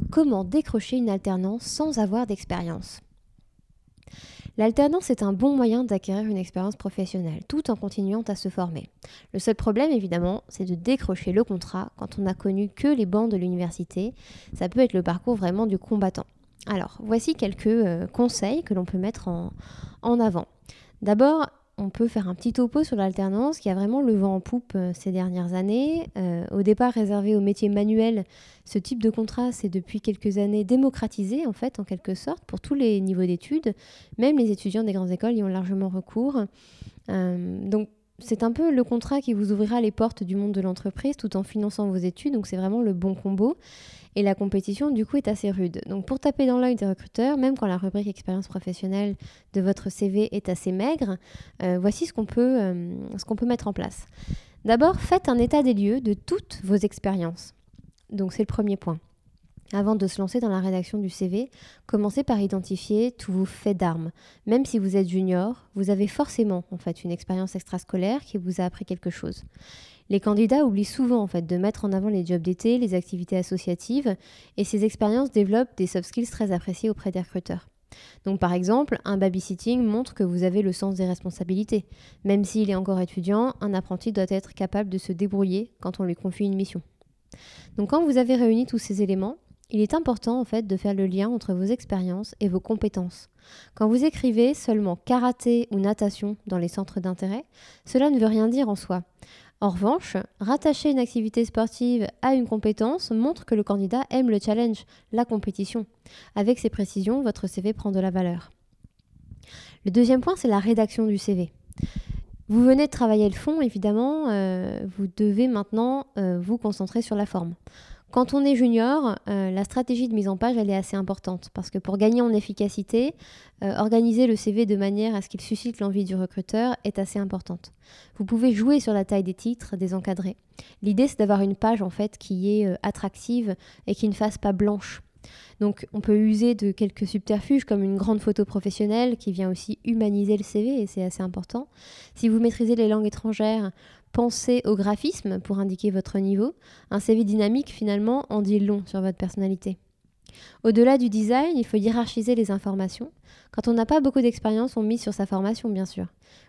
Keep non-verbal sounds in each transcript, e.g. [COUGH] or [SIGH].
comment décrocher une alternance sans avoir d'expérience. L'alternance est un bon moyen d'acquérir une expérience professionnelle tout en continuant à se former. Le seul problème évidemment, c'est de décrocher le contrat quand on n'a connu que les bancs de l'université. Ça peut être le parcours vraiment du combattant. Alors, voici quelques euh, conseils que l'on peut mettre en avant. D'abord, on peut faire un petit topo sur l'alternance qui a vraiment le vent en poupe euh, ces dernières années. Euh, au départ réservé aux métiers manuels, ce type de contrat s'est depuis quelques années démocratisé en fait en quelque sorte pour tous les niveaux d'études. Même les étudiants des grandes écoles y ont largement recours. Euh, donc c'est un peu le contrat qui vous ouvrira les portes du monde de l'entreprise tout en finançant vos études. Donc c'est vraiment le bon combo. Et la compétition, du coup, est assez rude. Donc, pour taper dans l'œil des recruteurs, même quand la rubrique expérience professionnelle de votre CV est assez maigre, euh, voici ce qu'on peut, euh, ce qu'on peut mettre en place. D'abord, faites un état des lieux de toutes vos expériences. Donc, c'est le premier point. Avant de se lancer dans la rédaction du CV, commencez par identifier tous vos faits d'armes. Même si vous êtes junior, vous avez forcément en fait une expérience extrascolaire qui vous a appris quelque chose. Les candidats oublient souvent en fait de mettre en avant les jobs d'été, les activités associatives, et ces expériences développent des soft skills très appréciés auprès des recruteurs. Donc par exemple, un babysitting montre que vous avez le sens des responsabilités. Même s'il est encore étudiant, un apprenti doit être capable de se débrouiller quand on lui confie une mission. Donc quand vous avez réuni tous ces éléments, il est important en fait de faire le lien entre vos expériences et vos compétences. Quand vous écrivez seulement karaté ou natation dans les centres d'intérêt, cela ne veut rien dire en soi. En revanche, rattacher une activité sportive à une compétence montre que le candidat aime le challenge, la compétition. Avec ces précisions, votre CV prend de la valeur. Le deuxième point, c'est la rédaction du CV. Vous venez de travailler le fond, évidemment, euh, vous devez maintenant euh, vous concentrer sur la forme. Quand on est junior, euh, la stratégie de mise en page, elle est assez importante parce que pour gagner en efficacité, euh, organiser le CV de manière à ce qu'il suscite l'envie du recruteur est assez importante. Vous pouvez jouer sur la taille des titres, des encadrés. L'idée, c'est d'avoir une page en fait qui est euh, attractive et qui ne fasse pas blanche. Donc on peut user de quelques subterfuges comme une grande photo professionnelle qui vient aussi humaniser le CV et c'est assez important. Si vous maîtrisez les langues étrangères, pensez au graphisme pour indiquer votre niveau. Un CV dynamique finalement en dit long sur votre personnalité. Au-delà du design, il faut hiérarchiser les informations. Quand on n'a pas beaucoup d'expérience, on mise sur sa formation, bien sûr.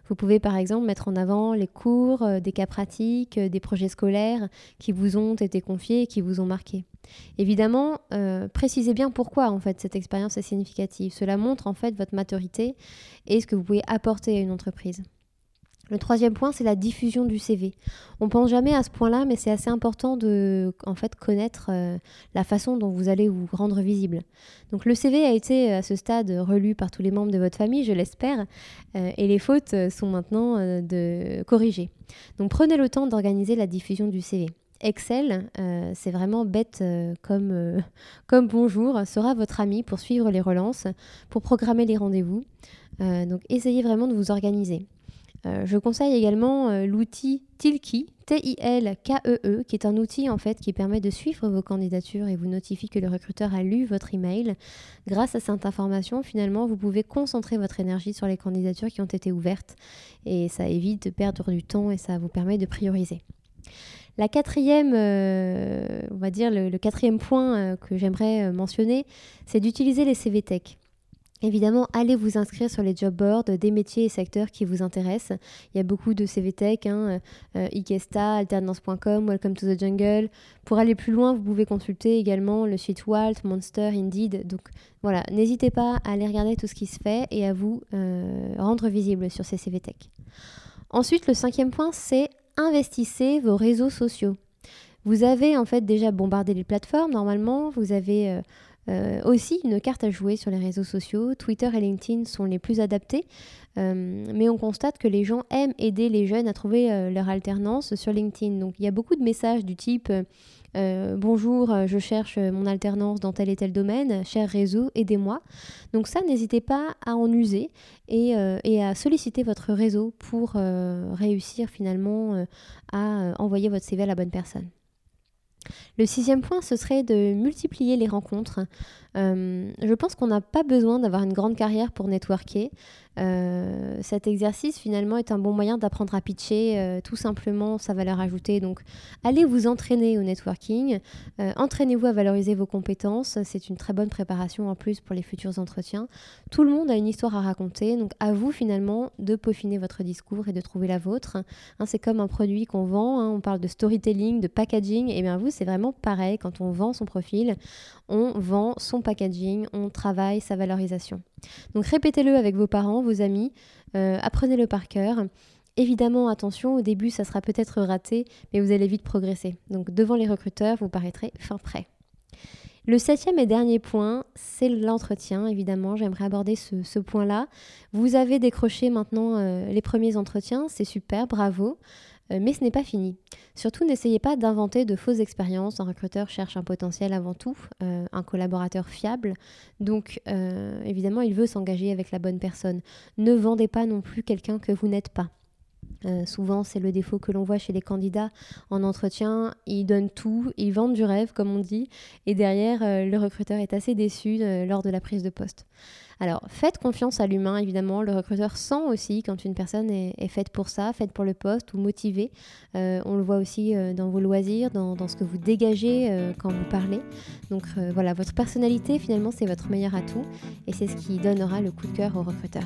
Vous pouvez par exemple mettre en avant les cours, euh, des cas pratiques, euh, des projets scolaires qui vous ont été confiés et qui vous ont marqué. Évidemment, euh, précisez bien pourquoi en fait cette expérience est significative. Cela montre en fait votre maturité et ce que vous pouvez apporter à une entreprise. Le troisième point, c'est la diffusion du CV. On pense jamais à ce point-là, mais c'est assez important de en fait connaître euh, la façon dont vous allez vous rendre visible. Donc le CV a été à ce stade relu par tous les membres de votre famille, je l'espère, euh, et les fautes sont maintenant de corriger. Donc prenez le temps d'organiser la diffusion du CV. Excel, c'est vraiment bête comme, [LAUGHS] comme bonjour, sera votre ami pour suivre les relances, pour programmer les rendez-vous. donc essayez vraiment de vous organiser. Euh, je conseille également euh, l'outil Tilki, T-I-L-K-E-E, e, qui est un outil en fait qui permet de suivre vos candidatures et vous notifie que le recruteur a lu votre email. Grâce à cette information, finalement, vous pouvez concentrer votre énergie sur les candidatures qui ont été ouvertes et ça évite de perdre du temps et ça vous permet de prioriser. La quatrième, euh, va dire le, quatrième point que j'aimerais mentionner, c'est d'utiliser les CV Tech. Évidemment, allez vous inscrire sur les job boards des métiers et secteurs qui vous intéressent. Il y a beaucoup de CVTech, hein, euh, alternance.com, Welcome to the Jungle. Pour aller plus loin, vous pouvez consulter également le site Walt, Monster, Indeed. Donc voilà, n'hésitez pas à aller regarder tout ce qui se fait et à vous euh, rendre visible sur ces CVTech. Ensuite, le cinquième point, c'est investissez vos réseaux sociaux. Vous avez en fait déjà bombardé les plateformes normalement, vous avez... Euh, aussi, une carte à jouer sur les réseaux sociaux. Twitter et LinkedIn sont les plus adaptés, mais on constate que les gens aiment aider les jeunes à trouver leur alternance sur LinkedIn. Donc il y a beaucoup de messages du type euh, bonjour, euh, je cherche euh, mon alternance dans tel et tel domaine, cher réseau, aidez-moi. Donc ça, n'hésitez pas à en user et, à solliciter votre réseau pour réussir finalement à envoyer votre CV à la bonne personne. Le sixième point, ce serait de multiplier les rencontres. je pense qu'on n'a pas besoin d'avoir une grande carrière pour networker. Euh, cet exercice finalement est un bon moyen d'apprendre à pitcher euh, tout simplement sa valeur ajoutée. Donc allez vous entraîner au networking, euh, entraînez-vous à valoriser vos compétences, c'est une très bonne préparation en plus pour les futurs entretiens. Tout le monde a une histoire à raconter, donc à vous finalement de peaufiner votre discours et de trouver la vôtre. Hein, c'est comme un produit qu'on vend, hein, on parle de storytelling, de packaging, et bien vous c'est vraiment pareil quand on vend son profil, on vend son packaging, on travaille sa valorisation. Donc répétez-le avec vos parents, vos amis, euh, apprenez-le par cœur. Évidemment, attention, au début, ça sera peut-être raté, mais vous allez vite progresser. Donc devant les recruteurs, vous paraîtrez fin prêt. Le septième et dernier point, c'est l'entretien, évidemment. J'aimerais aborder ce, point-là. Vous avez décroché maintenant euh, les premiers entretiens, c'est super, bravo. Euh, mais ce n'est pas fini. Surtout, n'essayez pas d'inventer de fausses expériences. Un recruteur cherche un potentiel avant tout, euh, un collaborateur fiable. Donc, euh, évidemment, il veut s'engager avec la bonne personne. Ne vendez pas non plus quelqu'un que vous n'êtes pas. Souvent, c'est le défaut que l'on voit chez les candidats en entretien. Ils donnent tout, ils vendent du rêve, comme on dit, et derrière, le recruteur est assez déçu lors de la prise de poste. Alors, faites confiance à l'humain, évidemment. Le recruteur sent aussi quand une personne est, faite pour ça, faite pour le poste ou motivée. Euh, on le voit aussi euh, dans vos loisirs, dans, ce que vous dégagez euh, quand vous parlez. Donc voilà, votre personnalité, finalement, c'est votre meilleur atout et c'est ce qui donnera le coup de cœur au recruteur.